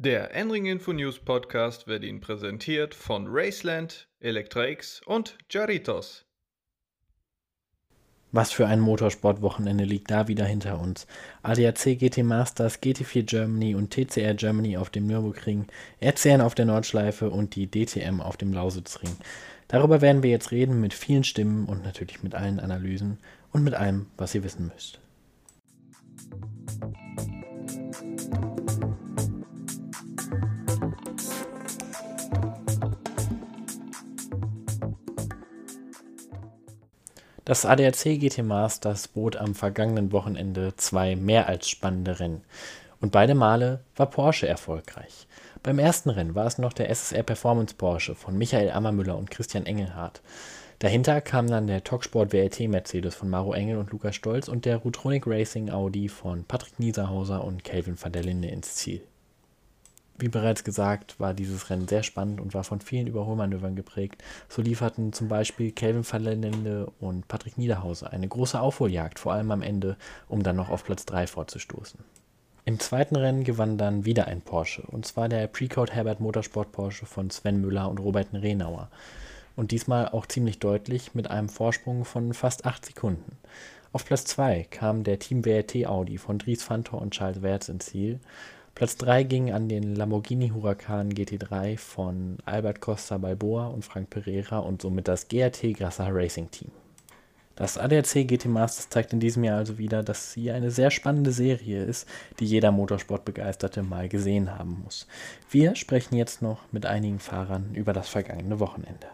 Der Enring Info News Podcast wird Ihnen präsentiert von Raceland, Electra-X und Jaritos. Was für ein Motorsportwochenende liegt da wieder hinter uns. ADAC GT Masters, GT4 Germany und TCR Germany auf dem Nürburgring, RCN auf der Nordschleife und die DTM auf dem Lausitzring. Darüber werden wir jetzt reden mit vielen Stimmen und natürlich mit allen Analysen und mit allem, was ihr wissen müsst. Das ADAC GT Masters bot am vergangenen Wochenende zwei mehr als spannende Rennen. Und beide Male war Porsche erfolgreich. Beim ersten Rennen war es noch der SSR Performance Porsche von Michael Ammermüller und Christian Engelhardt. Dahinter kamen dann der Talksport WLT Mercedes von Maro Engel und Lukas Stolz und der Rutronic Racing Audi von Patrick Nieserhauser und Kelvin van der Linde ins Ziel. Wie bereits gesagt, war dieses Rennen sehr spannend und war von vielen Überholmanövern geprägt. So lieferten zum Beispiel Kelvin Verlende und Patrick Niederhauser eine große Aufholjagd, vor allem am Ende, um dann noch auf Platz 3 vorzustoßen. Im zweiten Rennen gewann dann wieder ein Porsche, und zwar der Precode Herbert Motorsport Porsche von Sven Müller und Robert Renauer. Und diesmal auch ziemlich deutlich mit einem Vorsprung von fast 8 Sekunden. Auf Platz 2 kam der Team WRT Audi von Dries Fantor und Charles Wertz ins Ziel Platz 3 ging an den Lamborghini Huracan GT3 von Albert Costa Balboa und Frank Pereira und somit das GRT Grassa Racing Team. Das ADAC GT Masters zeigt in diesem Jahr also wieder, dass sie eine sehr spannende Serie ist, die jeder Motorsportbegeisterte mal gesehen haben muss. Wir sprechen jetzt noch mit einigen Fahrern über das vergangene Wochenende.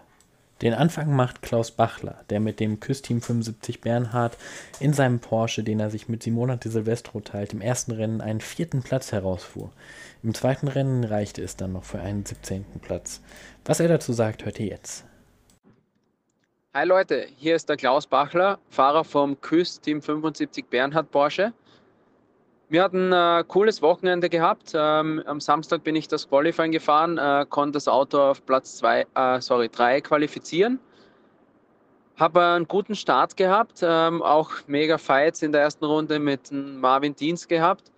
Den Anfang macht Klaus Bachler, der mit dem Küssteam 75 Bernhard in seinem Porsche, den er sich mit Simona de Silvestro teilt, im ersten Rennen einen vierten Platz herausfuhr. Im zweiten Rennen reichte es dann noch für einen 17. Platz. Was er dazu sagt, hört ihr jetzt. Hi Leute, hier ist der Klaus Bachler, Fahrer vom Küssteam 75 Bernhard Porsche. Wir hatten ein äh, cooles Wochenende gehabt. Ähm, am Samstag bin ich das Qualifying gefahren, äh, konnte das Auto auf Platz zwei, äh, sorry, drei qualifizieren. Habe einen guten Start gehabt, ähm, auch mega Fights in der ersten Runde mit Marvin Dienst gehabt.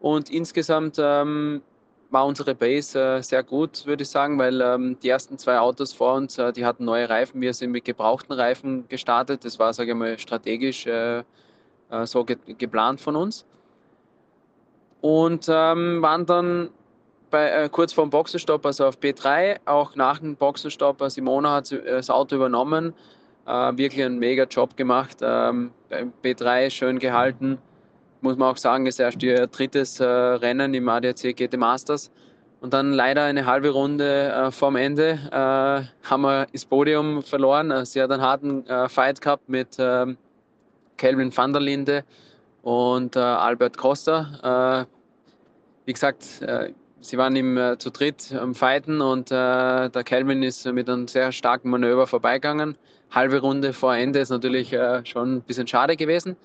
Und insgesamt ähm, war unsere Base äh, sehr gut, würde ich sagen, weil ähm, die ersten zwei Autos vor uns, äh, die hatten neue Reifen. Wir sind mit gebrauchten Reifen gestartet. Das war, sage ich mal, strategisch äh, so ge geplant von uns und ähm, waren dann bei, äh, kurz vor dem Boxenstopp, also auf B3, auch nach dem Boxenstopp. Äh, Simona hat äh, das Auto übernommen, äh, wirklich einen mega Job gemacht. Ähm, B3 schön gehalten. Muss man auch sagen, ist erst ihr drittes äh, Rennen im ADAC GT Masters. Und dann leider eine halbe Runde äh, vorm Ende äh, haben wir das Podium verloren. Sie hat einen harten Fight gehabt mit ähm, Kelvin van der Linde und äh, Albert Costa. Äh, wie gesagt, äh, sie waren ihm äh, zu dritt am Fighten und äh, der Kelvin ist mit einem sehr starken Manöver vorbeigegangen. Halbe Runde vor Ende ist natürlich äh, schon ein bisschen schade gewesen.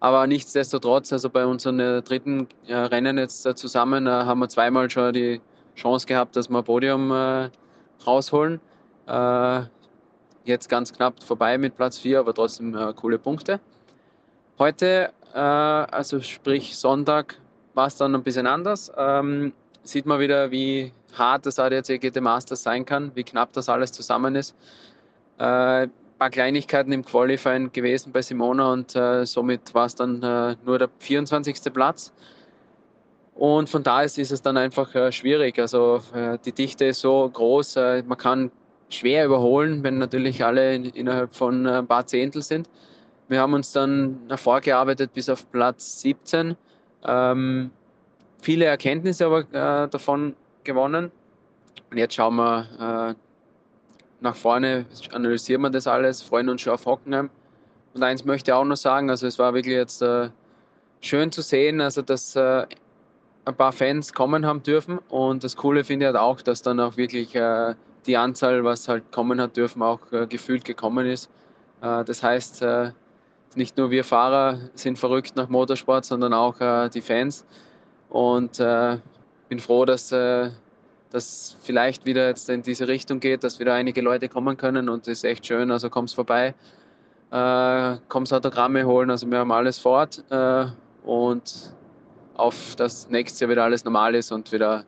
Aber nichtsdestotrotz, also bei unseren dritten Rennen jetzt zusammen, haben wir zweimal schon die Chance gehabt, dass wir Podium rausholen. jetzt ganz knapp vorbei mit Platz 4, aber trotzdem coole Punkte. Heute äh, also sprich Sonntag, war es dann ein bisschen anders. Ähm, sieht man wieder, wie hart das ADAC GT Masters sein kann, wie knapp das alles zusammen ist. Äh, paar Kleinigkeiten im Qualifying gewesen bei Simona und äh, somit war es dann äh, nur der 24. Platz. Und von da ist, ist es dann einfach äh, schwierig. Also äh, die Dichte ist so groß, äh, man kann schwer überholen, wenn natürlich alle in, innerhalb von ein paar Zehntel sind. Wir haben uns dann vorgearbeitet bis auf Platz 17. Ähm, viele Erkenntnisse aber äh, davon gewonnen. Und jetzt schauen wir äh, nach vorne, analysieren wir das alles, freuen uns schon auf Hockenheim. Und eins möchte ich auch noch sagen, also es war wirklich jetzt äh, schön zu sehen, also dass äh, ein paar Fans kommen haben dürfen. Und das Coole finde ich halt auch, dass dann auch wirklich äh, die Anzahl, was halt kommen hat dürfen, auch äh, gefühlt gekommen ist. das heißt, nicht nur wir Fahrer sind verrückt nach Motorsport, sondern auch äh, die Fans. Und äh, bin froh, dass äh, das vielleicht wieder jetzt in diese Richtung geht, dass wieder einige Leute kommen können und das ist echt schön. Also kommst vorbei, äh, kommst Autogramme holen. Also wir haben alles fort äh, und auf das nächste Jahr wieder alles normal ist und wieder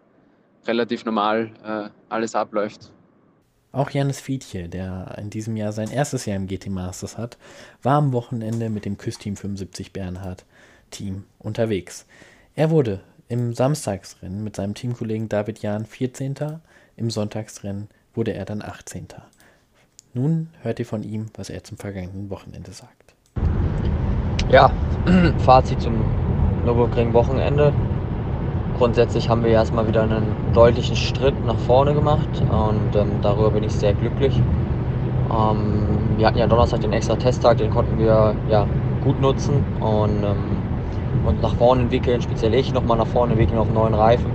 relativ normal äh, alles abläuft. Auch Janis Fiedje, der in diesem Jahr sein erstes Jahr im GT Masters hat, war am Wochenende mit dem Küssteam 75 Bernhard Team unterwegs. Er wurde im Samstagsrennen mit seinem Teamkollegen David Jahn 14. Im Sonntagsrennen wurde er dann 18. Nun hört ihr von ihm, was er zum vergangenen Wochenende sagt. Ja, Fazit zum Nürburgring-Wochenende. Grundsätzlich haben wir erstmal wieder einen deutlichen Schritt nach vorne gemacht und ähm, darüber bin ich sehr glücklich. Ähm, wir hatten ja Donnerstag den extra Testtag, den konnten wir ja gut nutzen und, ähm, und nach vorne entwickeln, speziell ich nochmal nach vorne entwickeln auf neuen Reifen.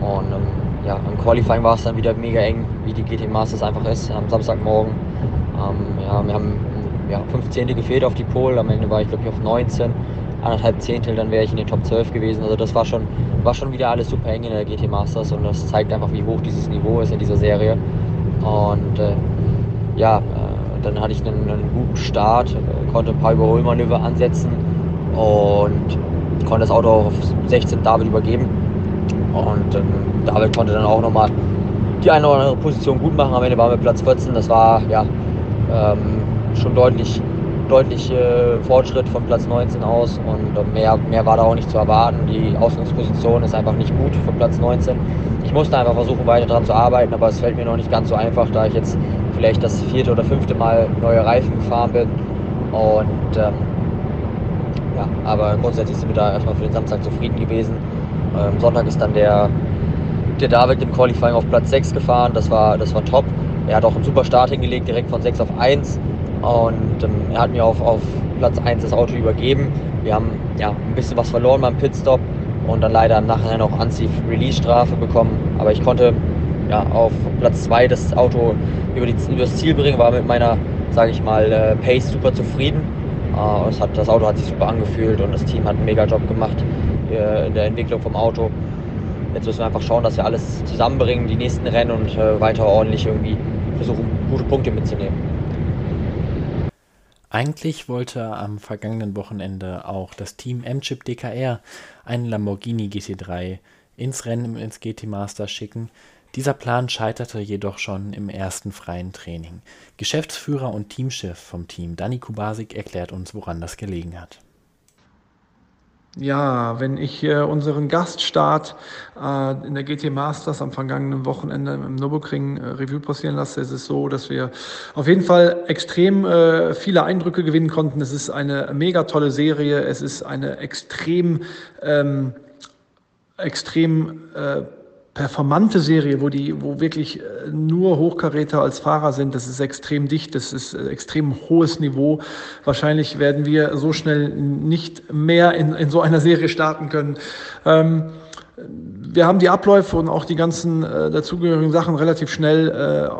Und ähm, ja, im Qualifying war es dann wieder mega eng, wie die GT Masters einfach ist, am Samstagmorgen. Ähm, ja, wir haben ja, fünf Zehntel gefehlt auf die Pole, am Ende war ich glaube ich auf 19, anderthalb Zehntel, dann wäre ich in den Top 12 gewesen. Also das war schon, war schon wieder alles super eng in der GT Masters und das zeigt einfach, wie hoch dieses Niveau ist in dieser Serie. Und äh, ja, äh, dann hatte ich einen, einen guten Start, äh, konnte ein paar Überholmanöver ansetzen und konnte das Auto auf 16 David übergeben. Und ähm, David konnte dann auch nochmal die eine oder andere Position gut machen. Am Ende waren wir Platz 14. Das war ja ähm, schon deutlich, deutlich äh, Fortschritt von Platz 19 aus und mehr, mehr war da auch nicht zu erwarten. Die Ausgangsposition ist einfach nicht gut von Platz 19. Ich musste einfach versuchen, weiter daran zu arbeiten, aber es fällt mir noch nicht ganz so einfach, da ich jetzt vielleicht das vierte oder fünfte Mal neue Reifen gefahren bin. Und ähm, ja, aber grundsätzlich sind wir da erstmal für den Samstag zufrieden gewesen. Ähm, Sonntag ist dann der, der David im Qualifying auf Platz 6 gefahren. Das war, das war top. Er hat auch einen super Start hingelegt, direkt von 6 auf 1. Und ähm, er hat mir auf, auf Platz 1 das Auto übergeben. Wir haben ja, ein bisschen was verloren beim Pitstop und dann leider im Nachhinein auch Anzieh-Release-Strafe bekommen. Aber ich konnte ja, auf Platz 2 das Auto über, die, über das Ziel bringen, war mit meiner, sage ich mal, äh, Pace super zufrieden. Äh, das, hat, das Auto hat sich super angefühlt und das Team hat einen mega Job gemacht äh, in der Entwicklung vom Auto. Jetzt müssen wir einfach schauen, dass wir alles zusammenbringen, die nächsten Rennen und weiter ordentlich irgendwie versuchen, gute Punkte mitzunehmen. Eigentlich wollte am vergangenen Wochenende auch das Team M-Chip DKR einen Lamborghini GT3 ins Rennen ins GT Master schicken. Dieser Plan scheiterte jedoch schon im ersten freien Training. Geschäftsführer und Teamchef vom Team Dani Kubasik erklärt uns, woran das gelegen hat. Ja, wenn ich äh, unseren Gaststart äh, in der GT Masters am vergangenen Wochenende im Nürburgring äh, Review passieren lasse, ist es so, dass wir auf jeden Fall extrem äh, viele Eindrücke gewinnen konnten. Es ist eine mega tolle Serie. Es ist eine extrem, ähm, extrem äh, performante Serie, wo die, wo wirklich äh, nur Hochkaräter als Fahrer sind. Das ist extrem dicht, das ist äh, extrem hohes Niveau. Wahrscheinlich werden wir so schnell nicht mehr in, in so einer Serie starten können. Ähm, wir haben die Abläufe und auch die ganzen äh, dazugehörigen Sachen relativ schnell äh,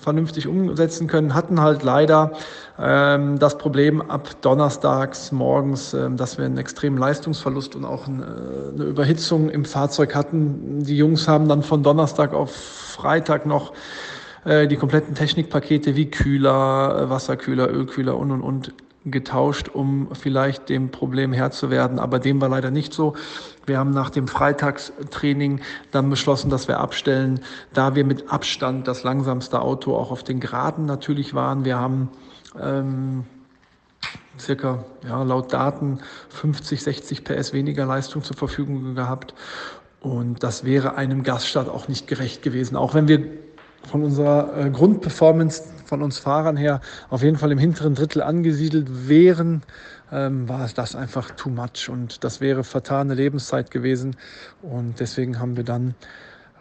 vernünftig umsetzen können, hatten halt leider ähm, das Problem ab donnerstags morgens, äh, dass wir einen extremen Leistungsverlust und auch ein, äh, eine Überhitzung im Fahrzeug hatten. Die Jungs haben dann von Donnerstag auf Freitag noch äh, die kompletten Technikpakete wie Kühler, äh, Wasserkühler, Ölkühler und und und getauscht, um vielleicht dem Problem Herr zu werden. Aber dem war leider nicht so. Wir haben nach dem Freitagstraining dann beschlossen, dass wir abstellen, da wir mit Abstand das langsamste Auto auch auf den Geraden natürlich waren. Wir haben ähm, circa ja, laut Daten 50, 60 PS weniger Leistung zur Verfügung gehabt. Und das wäre einem Gaststart auch nicht gerecht gewesen. Auch wenn wir von unserer äh, Grundperformance von uns Fahrern her auf jeden Fall im hinteren Drittel angesiedelt wären, ähm, war das einfach too much und das wäre vertane Lebenszeit gewesen. Und deswegen haben wir dann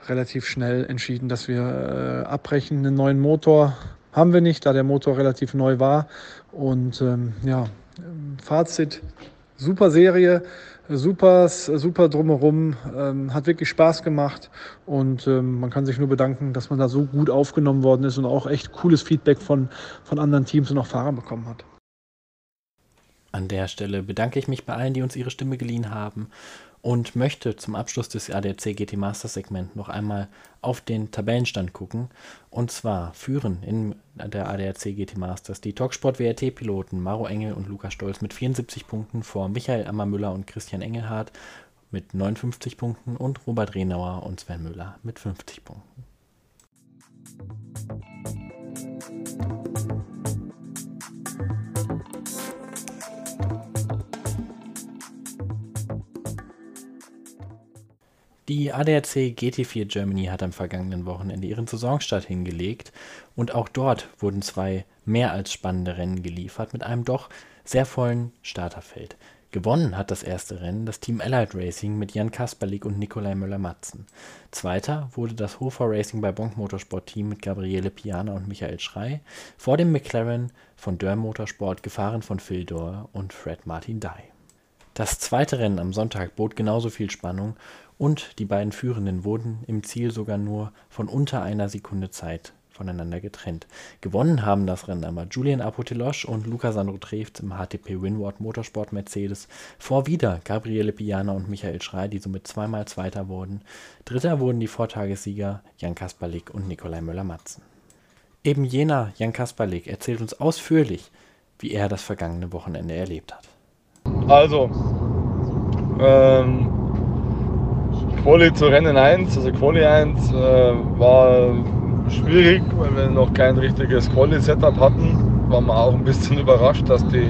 relativ schnell entschieden, dass wir äh, abbrechen. Einen neuen Motor haben wir nicht, da der Motor relativ neu war. Und ähm, ja, Fazit, super Serie super, super drumherum, ähm, hat wirklich Spaß gemacht und ähm, man kann sich nur bedanken, dass man da so gut aufgenommen worden ist und auch echt cooles Feedback von, von anderen Teams und auch Fahrern bekommen hat. An der Stelle bedanke ich mich bei allen, die uns ihre Stimme geliehen haben und möchte zum Abschluss des ADAC GT Master Segment noch einmal auf den Tabellenstand gucken. Und zwar führen in der ADAC GT Masters die Talksport WRT Piloten Maro Engel und Lukas Stolz mit 74 Punkten vor Michael Ammermüller und Christian Engelhardt mit 59 Punkten und Robert Renauer und Sven Müller mit 50 Punkten. Die ADAC GT4 Germany hat am vergangenen Wochenende ihren Saisonstart hingelegt und auch dort wurden zwei mehr als spannende Rennen geliefert mit einem doch sehr vollen Starterfeld. Gewonnen hat das erste Rennen das Team Allied Racing mit Jan Kasperlik und Nikolai Müller-Matzen. Zweiter wurde das Hofer Racing bei Bonk Motorsport Team mit Gabriele Piana und Michael Schrei vor dem McLaren von Dörr Motorsport gefahren von Phil Doer und Fred Martin Dye. Das zweite Rennen am Sonntag bot genauso viel Spannung und die beiden Führenden wurden im Ziel sogar nur von unter einer Sekunde Zeit voneinander getrennt. Gewonnen haben das Rennen aber Julian Apotelosch und Luca Sandro Trefz im HTP Winward Motorsport Mercedes vor wieder Gabriele Piana und Michael Schrei, die somit zweimal Zweiter wurden. Dritter wurden die Vortagessieger Jan Kasperlik und Nikolai Müller-Matzen. Eben jener Jan Kasperlik erzählt uns ausführlich, wie er das vergangene Wochenende erlebt hat. Also, ähm, Quali zu Rennen 1, also Quali 1 äh, war schwierig, weil wir noch kein richtiges Quali-Setup hatten. Waren wir auch ein bisschen überrascht, dass die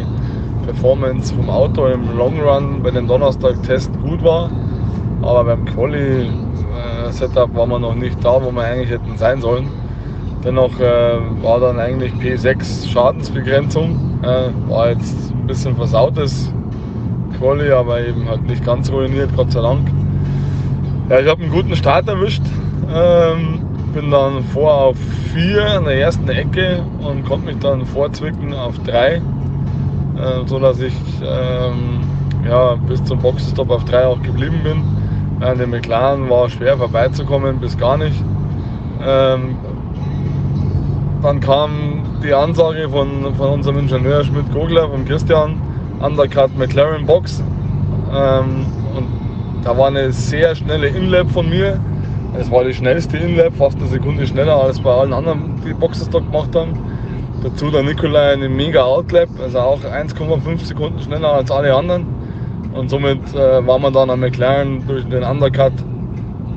Performance vom Auto im Long Run bei dem Donnerstag-Test gut war. Aber beim Quali-Setup waren wir noch nicht da, wo wir eigentlich hätten sein sollen. Dennoch äh, war dann eigentlich P6 Schadensbegrenzung. Äh, war jetzt ein bisschen versautes Quali, aber eben halt nicht ganz ruiniert, Gott sei Dank. Ja, ich habe einen guten Start erwischt. Ähm, bin dann vor auf 4 an der ersten Ecke und konnte mich dann vorzwicken auf 3, äh, so dass ich ähm, ja, bis zum Boxenstopp auf 3 auch geblieben bin. An dem McLaren war schwer vorbeizukommen, bis gar nicht. Ähm, dann kam die Ansage von, von unserem Ingenieur Schmidt-Kogler, von Christian, Undercut McLaren Box. Ähm, da war eine sehr schnelle Inlap von mir. Es war die schnellste Inlap, fast eine Sekunde schneller als bei allen anderen, die Boxes da gemacht haben. Dazu der Nikolai eine mega Outlap, also auch 1,5 Sekunden schneller als alle anderen. Und somit äh, war man dann am McLaren durch den Undercut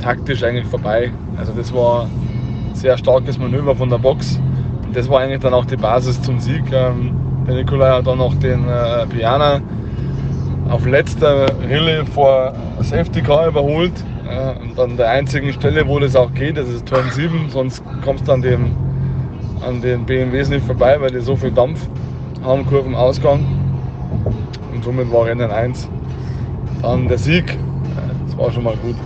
taktisch eigentlich vorbei. Also das war ein sehr starkes Manöver von der Box. Und das war eigentlich dann auch die Basis zum Sieg. Ähm, der Nikolai hat dann noch den äh, Piana auf letzter Rille vor Safety Car überholt. Äh, und an der einzigen Stelle, wo das auch geht, das ist Turn 7, sonst kommst du an, dem, an den BMWs nicht vorbei, weil die so viel Dampf haben, Kurvenausgang. Und somit war Rennen 1 dann der Sieg. Das war schon mal gut.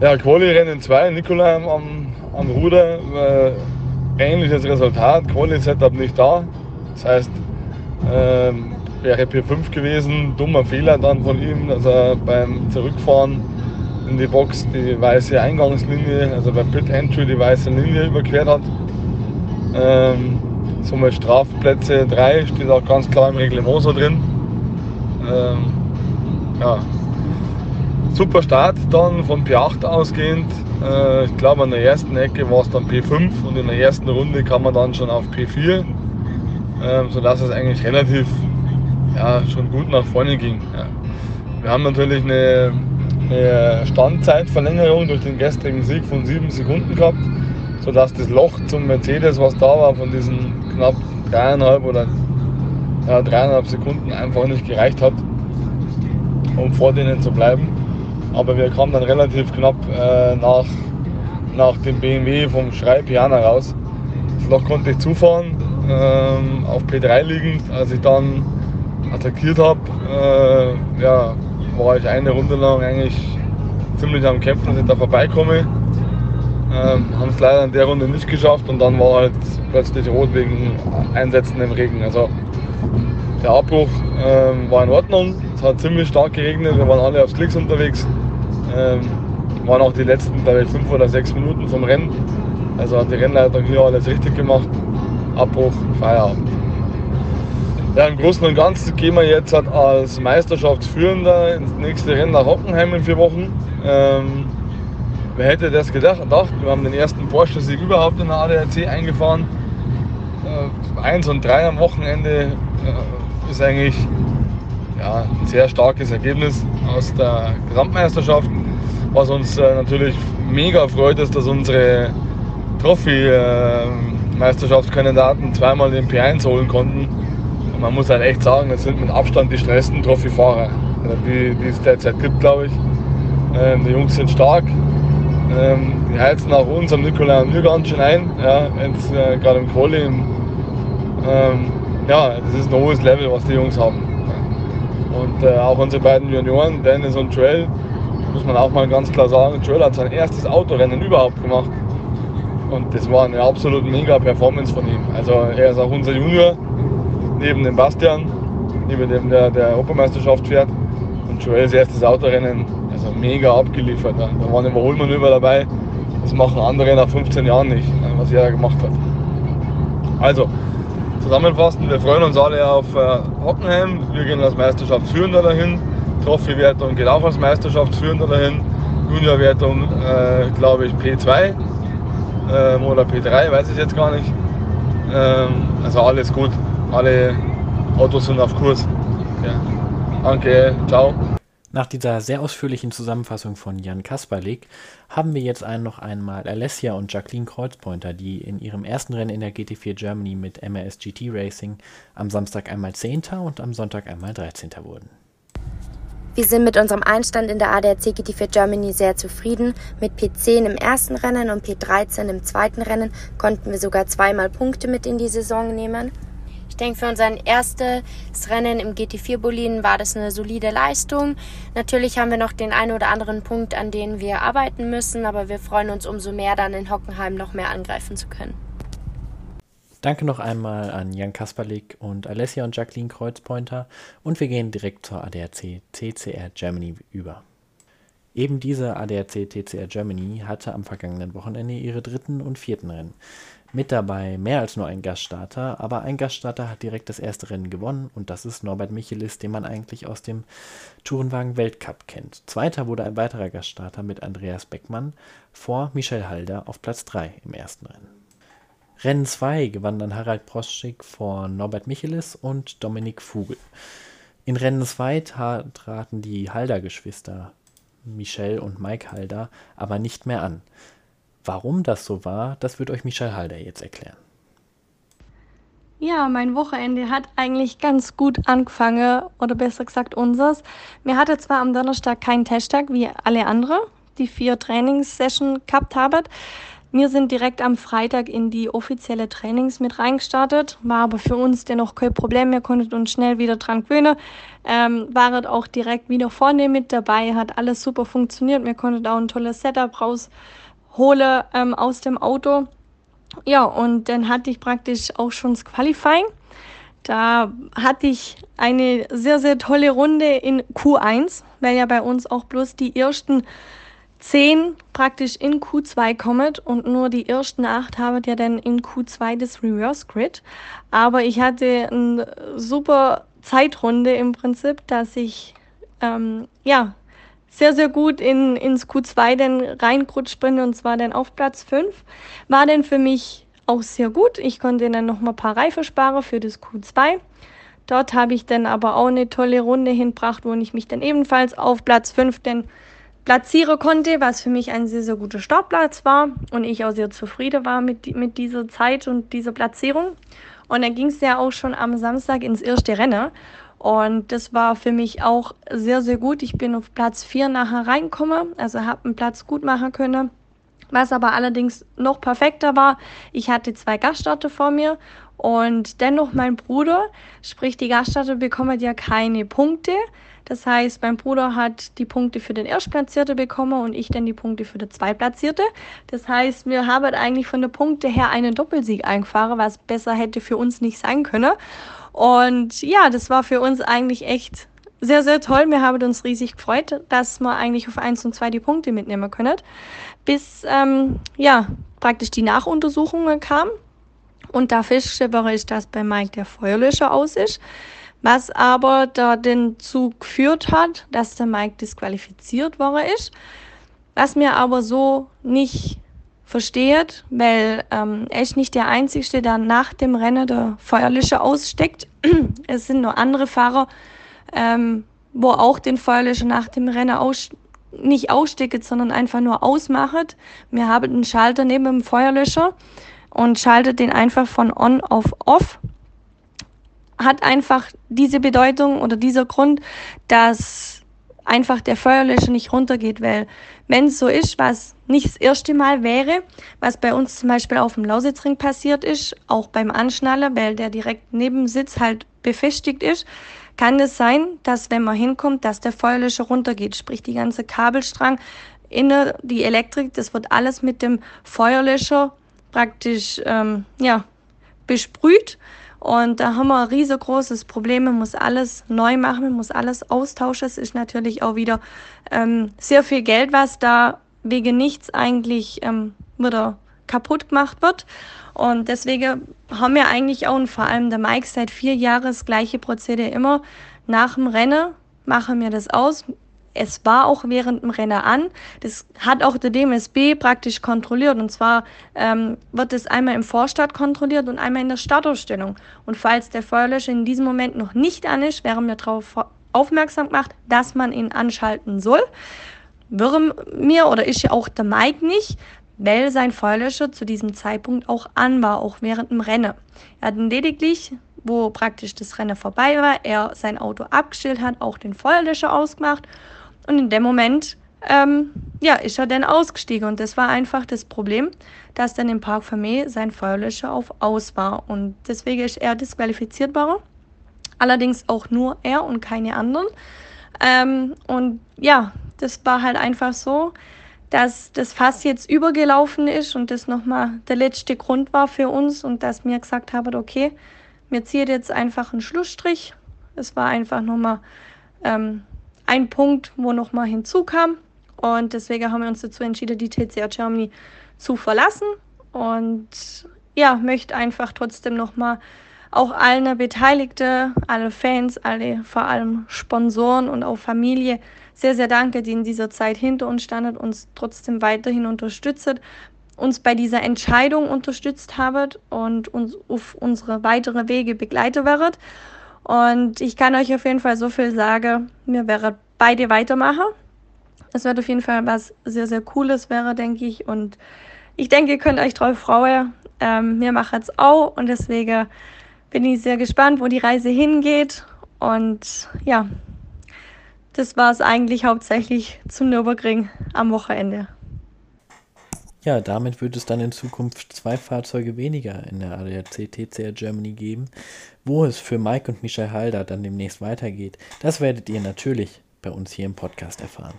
Ja, Quali Rennen 2, Nikolai am, am Ruder. Äh, ähnliches Resultat, Quali-Setup nicht da. Das heißt, ähm, wäre P5 gewesen. Dummer Fehler dann von ihm, dass er beim Zurückfahren in die Box die weiße Eingangslinie, also bei Pit Entry die weiße Linie überquert hat. Ähm, somit Strafplätze 3 steht auch ganz klar im Reglement so drin. Ähm, ja. Super Start dann von P8 ausgehend. Äh, ich glaube an der ersten Ecke war es dann P5 und in der ersten Runde kam man dann schon auf P4, ähm, sodass es eigentlich relativ ja, schon gut nach vorne ging. Ja. Wir haben natürlich eine, eine Standzeitverlängerung durch den gestrigen Sieg von sieben Sekunden gehabt, sodass das Loch zum Mercedes, was da war, von diesen knapp dreieinhalb oder ja, dreieinhalb Sekunden einfach nicht gereicht hat, um vor denen zu bleiben. Aber wir kamen dann relativ knapp äh, nach, nach dem BMW vom Schrei Piana raus. Das Loch konnte ich zufahren, ähm, auf P3 liegend, als ich dann attackiert habe, äh, ja, war ich eine Runde lang eigentlich ziemlich am Kämpfen, dass ich da vorbeikomme. Ähm, haben es leider in der Runde nicht geschafft und dann war halt plötzlich rot wegen Einsätzen im Regen. Also der Abbruch ähm, war in Ordnung. Es hat ziemlich stark geregnet, wir waren alle auf Klicks unterwegs. Ähm, waren auch die letzten, ich, fünf oder sechs Minuten vom Rennen. Also hat die Rennleitung hier alles richtig gemacht. Abbruch, Feierabend. Ja, Im Großen und Ganzen gehen wir jetzt halt als Meisterschaftsführender ins nächste Rennen nach Hockenheim in vier Wochen. Ähm, wer hätte das gedacht? Wir haben den ersten Porsche-Sieg überhaupt in der ADAC eingefahren. Äh, eins und drei am Wochenende äh, ist eigentlich ja, ein sehr starkes Ergebnis aus der Gesamtmeisterschaft. Was uns äh, natürlich mega freut, ist, dass unsere Trophy-Meisterschaftskandidaten zweimal den P1 holen konnten. Man muss halt echt sagen, das sind mit Abstand die stressten Trophy-Fahrer, die, die es derzeit gibt, glaube ich. Ähm, die Jungs sind stark. Ähm, die heizen auch uns am Nikolai und mir ganz schön ein. Ja, äh, gerade im Quali. ähm, ja, das ist ein hohes Level, was die Jungs haben. Und äh, auch unsere beiden Junioren, Dennis und Joel, muss man auch mal ganz klar sagen, Joel hat sein erstes Autorennen überhaupt gemacht. Und das war eine absolut mega Performance von ihm. Also er ist auch unser Junior, neben dem Bastian, neben dem der, der Europameisterschaft fährt. Und Joels erstes Autorennen, also mega abgeliefert. Da waren Überholmanöver dabei. Das machen andere nach 15 Jahren nicht, was er gemacht hat. Also, zusammenfassend, wir freuen uns alle auf äh, Hockenheim. Wir gehen als Meisterschaftsführender dahin. Trophy-Wertung geht auch als Meisterschaftsführender dahin. Junior-Wertung, äh, glaube ich, P2 ähm, oder P3, weiß ich jetzt gar nicht. Ähm, also alles gut. Alle Autos sind auf Kurs. Ja. Danke, ciao. Nach dieser sehr ausführlichen Zusammenfassung von Jan Kasperlik haben wir jetzt ein, noch einmal Alessia und Jacqueline Kreuzpointer, die in ihrem ersten Rennen in der GT4 Germany mit MRS GT Racing am Samstag einmal 10. und am Sonntag einmal 13. wurden. Wir sind mit unserem Einstand in der ADAC GT4 Germany sehr zufrieden. Mit P10 im ersten Rennen und P13 im zweiten Rennen konnten wir sogar zweimal Punkte mit in die Saison nehmen. Ich denke, für unser erstes Rennen im GT4 Boliden war das eine solide Leistung. Natürlich haben wir noch den einen oder anderen Punkt, an dem wir arbeiten müssen, aber wir freuen uns umso mehr, dann in Hockenheim noch mehr angreifen zu können. Danke noch einmal an Jan Kasperlik und Alessia und Jacqueline Kreuzpointer und wir gehen direkt zur ADAC TCR Germany über. Eben diese ADAC TCR Germany hatte am vergangenen Wochenende ihre dritten und vierten Rennen. Mit dabei mehr als nur ein Gaststarter, aber ein Gaststarter hat direkt das erste Rennen gewonnen und das ist Norbert Michelis, den man eigentlich aus dem Tourenwagen Weltcup kennt. Zweiter wurde ein weiterer Gaststarter mit Andreas Beckmann vor Michel Halder auf Platz 3 im ersten Rennen. Rennen 2 gewann dann Harald Proschick vor Norbert Michelis und Dominik Vogel. In Rennen 2 traten die Halder-Geschwister Michel und Mike Halder aber nicht mehr an. Warum das so war, das wird euch Michelle Halder jetzt erklären. Ja, mein Wochenende hat eigentlich ganz gut angefangen, oder besser gesagt unseres. Mir hatte zwar am Donnerstag keinen Testtag wie alle anderen, die vier Trainingssession gehabt haben. Wir sind direkt am Freitag in die offizielle Trainings mit reingestartet, war aber für uns dennoch kein Problem. Wir konnten uns schnell wieder dran gewöhnen, ähm, waren auch direkt wieder vorne mit dabei, hat alles super funktioniert. Wir konnten auch ein tolles Setup raus hole ähm, aus dem Auto. Ja, und dann hatte ich praktisch auch schon das Qualifying. Da hatte ich eine sehr, sehr tolle Runde in Q1, weil ja bei uns auch bloß die ersten zehn praktisch in Q2 kommen und nur die ersten acht haben ja dann in Q2 das Reverse Grid. Aber ich hatte eine super Zeitrunde im Prinzip, dass ich ähm, ja sehr, sehr gut in, ins Q2 dann reingerutscht bin und zwar dann auf Platz 5. War dann für mich auch sehr gut. Ich konnte dann noch mal ein paar Reife sparen für das Q2. Dort habe ich dann aber auch eine tolle Runde hinbracht, wo ich mich dann ebenfalls auf Platz 5 dann platzieren konnte, was für mich ein sehr, sehr guter Startplatz war und ich auch sehr zufrieden war mit, mit dieser Zeit und dieser Platzierung. Und dann ging es ja auch schon am Samstag ins erste Rennen. Und das war für mich auch sehr, sehr gut. Ich bin auf Platz 4 nachher reingekommen, also habe einen Platz gut machen können. Was aber allerdings noch perfekter war, ich hatte zwei Gaststarter vor mir und dennoch mein Bruder, sprich die Gaststarter bekommen ja keine Punkte. Das heißt, mein Bruder hat die Punkte für den Erstplatzierte bekommen und ich dann die Punkte für den Zweitplatzierte. Das heißt, wir haben eigentlich von der Punkte her einen Doppelsieg eingefahren, was besser hätte für uns nicht sein können. Und ja, das war für uns eigentlich echt sehr, sehr toll. Wir haben uns riesig gefreut, dass wir eigentlich auf 1 und 2 die Punkte mitnehmen können. Bis ähm, ja, praktisch die Nachuntersuchungen kamen. Und da festgestellt ist, dass bei Mike der Feuerlöscher aus ist. Was aber da dazu geführt hat, dass der Mike disqualifiziert worden ist. Was mir aber so nicht versteht, weil ähm, er ist nicht der Einzige, der nach dem Rennen der Feuerlöscher aussteckt. es sind nur andere Fahrer ähm, wo auch den Feuerlöscher nach dem Rennen aus, nicht aussteckt, sondern einfach nur ausmacht. Wir haben einen Schalter neben dem Feuerlöscher und schaltet den einfach von on auf off. Hat einfach diese Bedeutung oder dieser Grund, dass einfach der Feuerlöscher nicht runtergeht, weil wenn es so ist, was nicht das erste Mal wäre, was bei uns zum Beispiel auf dem Lausitzring passiert ist, auch beim Anschnallen, weil der direkt neben dem Sitz halt befestigt ist, kann es sein, dass wenn man hinkommt, dass der Feuerlöscher runtergeht, sprich die ganze Kabelstrang, inne die Elektrik, das wird alles mit dem Feuerlöscher praktisch ähm, ja, besprüht. Und da haben wir ein riesengroßes Problem. Man muss alles neu machen, man muss alles austauschen. Es ist natürlich auch wieder ähm, sehr viel Geld, was da wegen nichts eigentlich ähm, wieder kaputt gemacht wird. Und deswegen haben wir eigentlich auch und vor allem der Mike seit vier Jahren das gleiche Prozedere immer. Nach dem Rennen machen wir das aus. Es war auch während dem Rennen an. Das hat auch der DMSB praktisch kontrolliert. Und zwar ähm, wird es einmal im Vorstart kontrolliert und einmal in der Startaufstellung. Und falls der Feuerlöscher in diesem Moment noch nicht an ist, wären wir darauf aufmerksam gemacht, dass man ihn anschalten soll. Würden mir oder ist ja auch der Mike nicht, weil sein Feuerlöscher zu diesem Zeitpunkt auch an war, auch während dem Rennen. Er hat lediglich, wo praktisch das Rennen vorbei war, er sein Auto abgestellt hat, auch den Feuerlöscher ausgemacht und in dem Moment ähm, ja, ist er dann ausgestiegen und das war einfach das Problem, dass dann im Park Vermeer sein Feuerlöscher auf aus war und deswegen ist er disqualifiziert worden. Allerdings auch nur er und keine anderen. Ähm, und ja, das war halt einfach so, dass das Fass jetzt übergelaufen ist und das nochmal der letzte Grund war für uns und dass wir gesagt haben, okay, wir ziehen jetzt einfach einen Schlussstrich. Es war einfach nochmal ähm, ein Punkt, wo nochmal hinzukam und deswegen haben wir uns dazu entschieden, die TCR Germany zu verlassen und ja, möchte einfach trotzdem nochmal auch allen Beteiligten, alle Fans, alle vor allem Sponsoren und auch Familie sehr, sehr danke, die in dieser Zeit hinter uns standen, uns trotzdem weiterhin unterstützt, uns bei dieser Entscheidung unterstützt habt und uns auf unsere weitere Wege begleitet werdet. Und ich kann euch auf jeden Fall so viel sagen, wir werden beide weitermachen. Es wird auf jeden Fall was sehr, sehr Cooles wäre, denke ich. Und ich denke, ihr könnt euch drauf freuen. Ähm, wir machen es auch und deswegen bin ich sehr gespannt, wo die Reise hingeht. Und ja, das war es eigentlich hauptsächlich zum Nürburgring am Wochenende. Ja, damit wird es dann in Zukunft zwei Fahrzeuge weniger in der ADAC TCR Germany geben. Wo es für Mike und Michael Halder dann demnächst weitergeht, das werdet ihr natürlich bei uns hier im Podcast erfahren.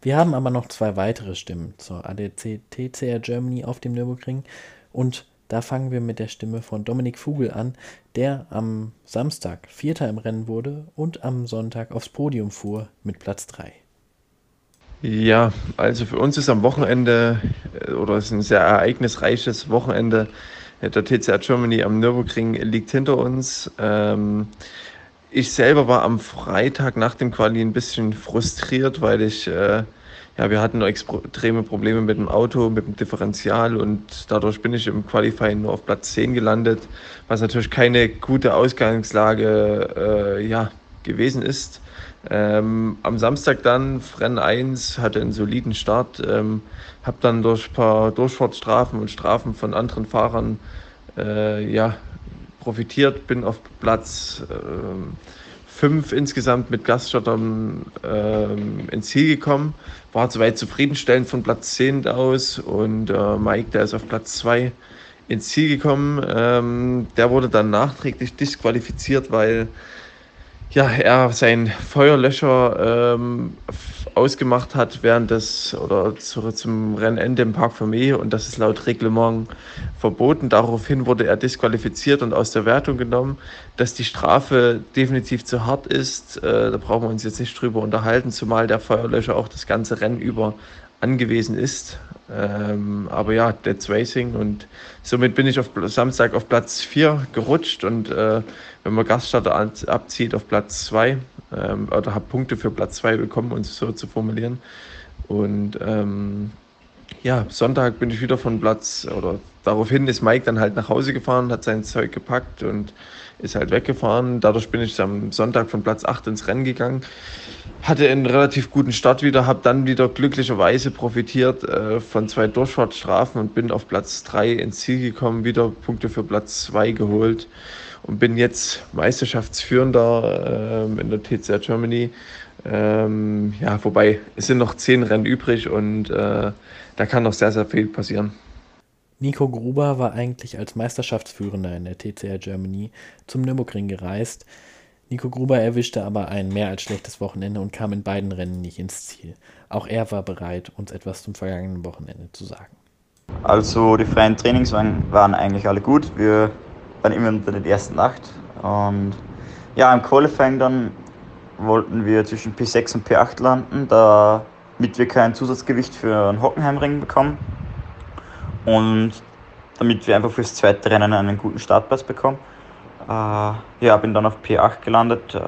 Wir haben aber noch zwei weitere Stimmen zur ADAC TCR Germany auf dem Nürburgring und da fangen wir mit der Stimme von Dominik Vogel an, der am Samstag Vierter im Rennen wurde und am Sonntag aufs Podium fuhr mit Platz 3. Ja, also für uns ist am Wochenende äh, oder es ist ein sehr ereignisreiches Wochenende. Der TCR Germany am Nürburgring liegt hinter uns. Ähm, ich selber war am Freitag nach dem Quali ein bisschen frustriert, weil ich äh, ja, wir hatten extreme Probleme mit dem Auto, mit dem Differential und dadurch bin ich im Qualifying nur auf Platz 10 gelandet, was natürlich keine gute Ausgangslage äh, ja, gewesen ist. Ähm, am Samstag dann, Rennen 1, hatte einen soliden Start, ähm, habe dann durch ein paar Durchfahrtsstrafen und Strafen von anderen Fahrern äh, ja, profitiert, bin auf Platz äh, fünf insgesamt mit Gaststartern ähm, ins Ziel gekommen. War soweit zufriedenstellend von Platz 10 aus und äh, Mike, der ist auf Platz 2 ins Ziel gekommen. Ähm, der wurde dann nachträglich disqualifiziert, weil ja, er seinen Feuerlöscher ähm, ausgemacht hat während des oder zu, zum Rennende im Park Vermeer und das ist laut Reglement verboten. Daraufhin wurde er disqualifiziert und aus der Wertung genommen. Dass die Strafe definitiv zu hart ist, äh, da brauchen wir uns jetzt nicht drüber unterhalten, zumal der Feuerlöscher auch das ganze Rennen über angewiesen ist. Ähm, aber ja, Dead Racing und somit bin ich auf Samstag auf Platz 4 gerutscht und äh, wenn man Gaststarter abzieht auf Platz 2 ähm, oder habe Punkte für Platz 2 bekommen, um es so zu formulieren. Und ähm, ja, Sonntag bin ich wieder von Platz oder daraufhin ist Mike dann halt nach Hause gefahren, hat sein Zeug gepackt und ist halt weggefahren. Dadurch bin ich am Sonntag von Platz 8 ins Rennen gegangen. Hatte einen relativ guten Start wieder, habe dann wieder glücklicherweise profitiert äh, von zwei Durchfahrtsstrafen und bin auf Platz 3 ins Ziel gekommen, wieder Punkte für Platz 2 geholt und bin jetzt Meisterschaftsführender äh, in der TCR Germany. Ähm, ja, wobei es sind noch zehn Rennen übrig und äh, da kann noch sehr, sehr viel passieren. Nico Gruber war eigentlich als Meisterschaftsführender in der TCR Germany zum Nürburgring gereist. Nico Gruber erwischte aber ein mehr als schlechtes Wochenende und kam in beiden Rennen nicht ins Ziel. Auch er war bereit, uns etwas zum vergangenen Wochenende zu sagen. Also die freien Trainings waren, waren eigentlich alle gut. Wir waren immer unter den ersten acht. Und ja, im Qualifying dann wollten wir zwischen P6 und P8 landen, damit wir kein Zusatzgewicht für einen Hockenheimring bekommen und damit wir einfach fürs zweite Rennen einen guten Startplatz bekommen. Äh, ja, bin dann auf P8 gelandet, äh,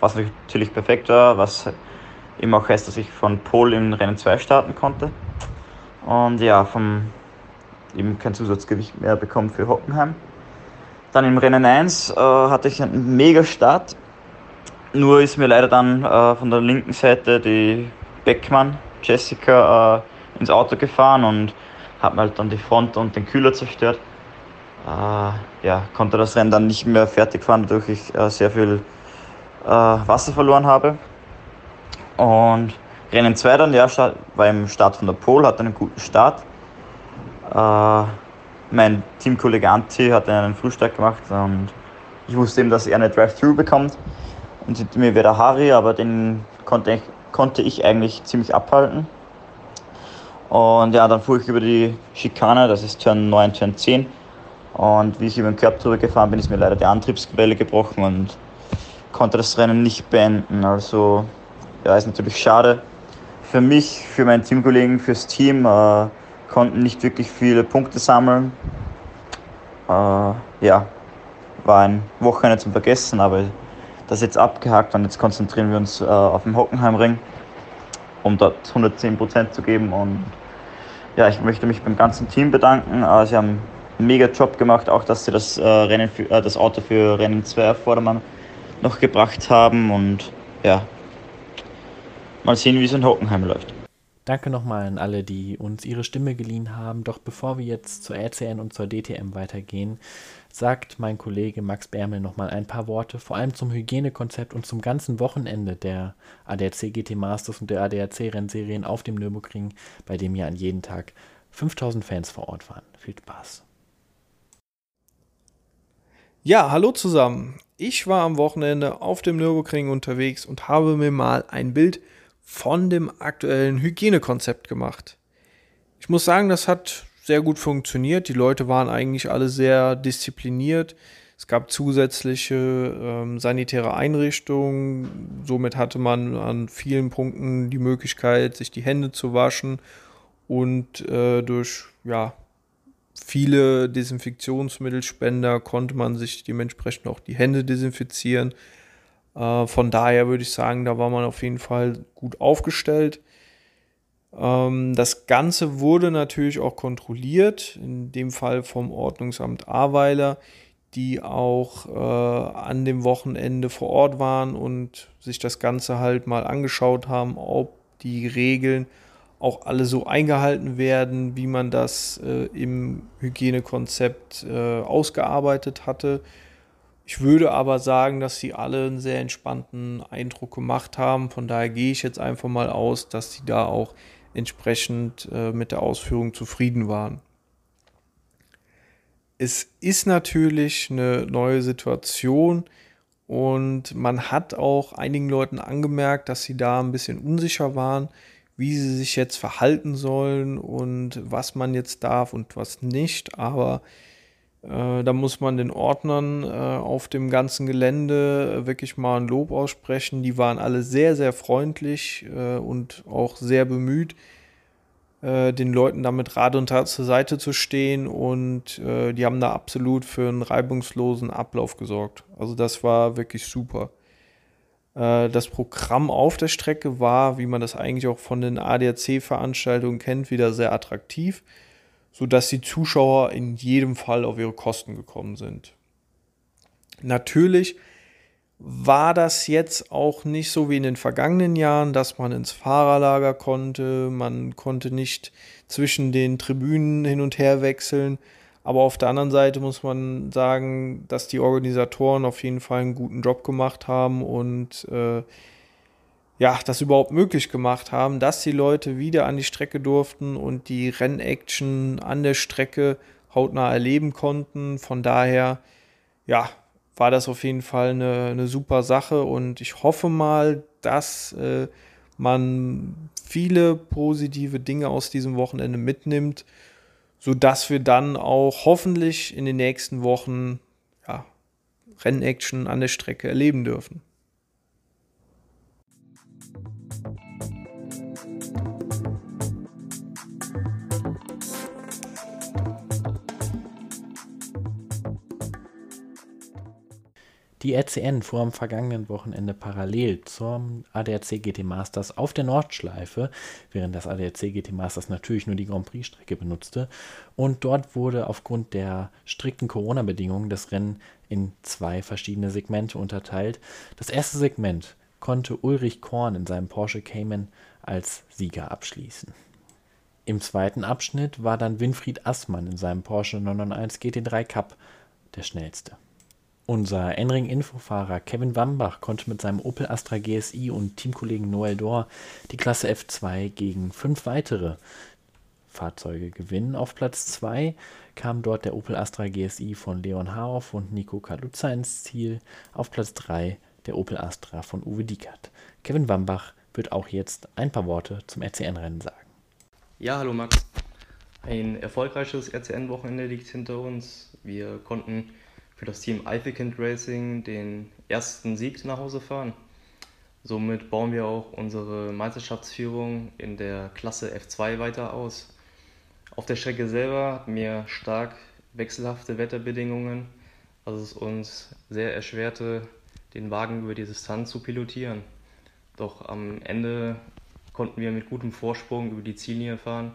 was natürlich perfekt war, was eben auch heißt, dass ich von Pole in Rennen 2 starten konnte. Und ja, vom, eben kein Zusatzgewicht mehr bekommen für Hockenheim. Dann im Rennen 1 äh, hatte ich einen mega Start. Nur ist mir leider dann äh, von der linken Seite die Beckmann, Jessica, äh, ins Auto gefahren und hat mir halt dann die Front und den Kühler zerstört. Äh, ja, konnte das Rennen dann nicht mehr fertig fahren, wodurch ich äh, sehr viel äh, Wasser verloren habe. Und Rennen 2 dann, ja, war im Start von der Pole, hatte einen guten Start. Äh, mein Teamkollege Anti hat einen Frühstück gemacht und ich wusste eben, dass er eine Drive-Thru bekommt. Und mir wäre der Harry, aber den konnte ich, konnte ich eigentlich ziemlich abhalten. Und ja, dann fuhr ich über die Schikane, das ist Turn 9, Turn 10. Und wie ich über den Körper drüber gefahren bin, ist mir leider die Antriebsquelle gebrochen und konnte das Rennen nicht beenden. Also ja, ist natürlich schade. Für mich, für meinen Teamkollegen, fürs Team äh, konnten nicht wirklich viele Punkte sammeln. Äh, ja, war ein Wochenende zum Vergessen, aber das jetzt abgehakt und jetzt konzentrieren wir uns äh, auf den Hockenheimring um dort 110 Prozent zu geben. Und ja, ich möchte mich beim ganzen Team bedanken. Äh, sie haben einen mega Job gemacht, auch dass sie das, äh, Rennen für, äh, das Auto für Rennen 2 auf Vordermann noch gebracht haben. Und ja, mal sehen, wie es in Hockenheim läuft. Danke nochmal an alle, die uns ihre Stimme geliehen haben. Doch bevor wir jetzt zur RCN und zur DTM weitergehen, sagt mein Kollege Max Bärmel nochmal ein paar Worte, vor allem zum Hygienekonzept und zum ganzen Wochenende der ADAC GT Masters und der ADAC Rennserien auf dem Nürburgring, bei dem ja an jedem Tag 5000 Fans vor Ort waren. Viel Spaß. Ja, hallo zusammen. Ich war am Wochenende auf dem Nürburgring unterwegs und habe mir mal ein Bild von dem aktuellen Hygienekonzept gemacht. Ich muss sagen, das hat sehr gut funktioniert. Die Leute waren eigentlich alle sehr diszipliniert. Es gab zusätzliche ähm, sanitäre Einrichtungen. Somit hatte man an vielen Punkten die Möglichkeit, sich die Hände zu waschen und äh, durch ja, viele Desinfektionsmittelspender konnte man sich dementsprechend auch die Hände desinfizieren. Äh, von daher würde ich sagen, da war man auf jeden Fall gut aufgestellt. Ähm, das Ganze wurde natürlich auch kontrolliert, in dem Fall vom Ordnungsamt Ahrweiler, die auch äh, an dem Wochenende vor Ort waren und sich das Ganze halt mal angeschaut haben, ob die Regeln auch alle so eingehalten werden, wie man das äh, im Hygienekonzept äh, ausgearbeitet hatte. Ich würde aber sagen, dass sie alle einen sehr entspannten Eindruck gemacht haben. Von daher gehe ich jetzt einfach mal aus, dass sie da auch entsprechend äh, mit der Ausführung zufrieden waren. Es ist natürlich eine neue Situation und man hat auch einigen Leuten angemerkt, dass sie da ein bisschen unsicher waren, wie sie sich jetzt verhalten sollen und was man jetzt darf und was nicht. Aber äh, da muss man den Ordnern äh, auf dem ganzen Gelände äh, wirklich mal ein Lob aussprechen. Die waren alle sehr, sehr freundlich äh, und auch sehr bemüht, äh, den Leuten damit Rat und Tat zur Seite zu stehen. Und äh, die haben da absolut für einen reibungslosen Ablauf gesorgt. Also das war wirklich super. Äh, das Programm auf der Strecke war, wie man das eigentlich auch von den ADAC-Veranstaltungen kennt, wieder sehr attraktiv, sodass die Zuschauer in jedem Fall auf ihre Kosten gekommen sind. Natürlich war das jetzt auch nicht so wie in den vergangenen Jahren, dass man ins Fahrerlager konnte, man konnte nicht zwischen den Tribünen hin und her wechseln. Aber auf der anderen Seite muss man sagen, dass die Organisatoren auf jeden Fall einen guten Job gemacht haben und äh, ja, das überhaupt möglich gemacht haben, dass die Leute wieder an die Strecke durften und die Rennaction an der Strecke hautnah erleben konnten. Von daher, ja, war das auf jeden Fall eine, eine super Sache und ich hoffe mal, dass äh, man viele positive Dinge aus diesem Wochenende mitnimmt, sodass wir dann auch hoffentlich in den nächsten Wochen ja, Rennaction an der Strecke erleben dürfen. Die RCN fuhr am vergangenen Wochenende parallel zum ADAC GT Masters auf der Nordschleife, während das ADAC GT Masters natürlich nur die Grand Prix-Strecke benutzte. Und dort wurde aufgrund der strikten Corona-Bedingungen das Rennen in zwei verschiedene Segmente unterteilt. Das erste Segment konnte Ulrich Korn in seinem Porsche Cayman als Sieger abschließen. Im zweiten Abschnitt war dann Winfried Assmann in seinem Porsche 991 GT3 Cup der schnellste. Unser N-Ring-Infofahrer Kevin Wambach konnte mit seinem Opel Astra GSI und Teamkollegen Noel Dor die Klasse F2 gegen fünf weitere Fahrzeuge gewinnen. Auf Platz 2 kam dort der Opel Astra GSI von Leon Haoff und Nico Kaluza ins Ziel. Auf Platz 3 der Opel Astra von Uwe Diekert. Kevin Wambach wird auch jetzt ein paar Worte zum RCN-Rennen sagen. Ja, hallo Max. Ein erfolgreiches RCN-Wochenende liegt hinter uns. Wir konnten für das Team Eifelkind Racing den ersten Sieg nach Hause fahren. Somit bauen wir auch unsere Meisterschaftsführung in der Klasse F2 weiter aus. Auf der Strecke selber hatten wir stark wechselhafte Wetterbedingungen, was es uns sehr erschwerte, den Wagen über die Distanz zu pilotieren. Doch am Ende konnten wir mit gutem Vorsprung über die Ziellinie fahren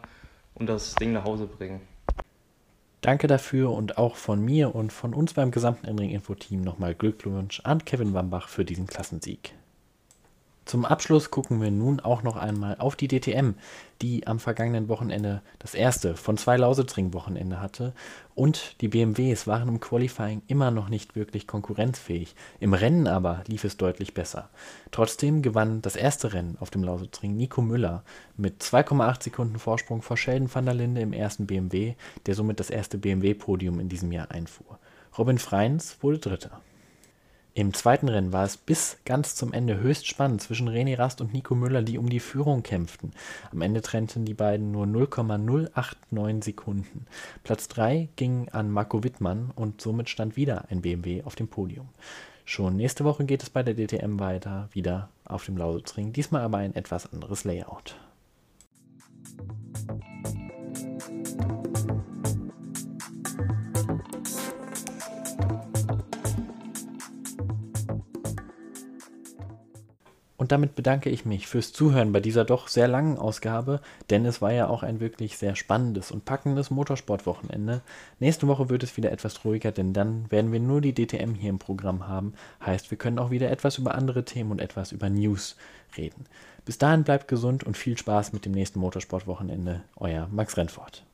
und das Ding nach Hause bringen. Danke dafür und auch von mir und von uns beim gesamten Endring-Info-Team nochmal Glückwunsch an Kevin Wambach für diesen Klassensieg. Zum Abschluss gucken wir nun auch noch einmal auf die DTM, die am vergangenen Wochenende das erste von zwei Lausitzring-Wochenende hatte. Und die BMWs waren im Qualifying immer noch nicht wirklich konkurrenzfähig. Im Rennen aber lief es deutlich besser. Trotzdem gewann das erste Rennen auf dem Lausitzring Nico Müller mit 2,8 Sekunden Vorsprung vor Sheldon van der Linde im ersten BMW, der somit das erste BMW-Podium in diesem Jahr einfuhr. Robin Freins wurde Dritter. Im zweiten Rennen war es bis ganz zum Ende höchst spannend zwischen René Rast und Nico Müller, die um die Führung kämpften. Am Ende trennten die beiden nur 0,089 Sekunden. Platz 3 ging an Marco Wittmann und somit stand wieder ein BMW auf dem Podium. Schon nächste Woche geht es bei der DTM weiter, wieder auf dem Lausitzring, diesmal aber ein etwas anderes Layout. Damit bedanke ich mich fürs Zuhören bei dieser doch sehr langen Ausgabe, denn es war ja auch ein wirklich sehr spannendes und packendes Motorsportwochenende. Nächste Woche wird es wieder etwas ruhiger, denn dann werden wir nur die DTM hier im Programm haben. Heißt, wir können auch wieder etwas über andere Themen und etwas über News reden. Bis dahin bleibt gesund und viel Spaß mit dem nächsten Motorsportwochenende. Euer Max Rennfort.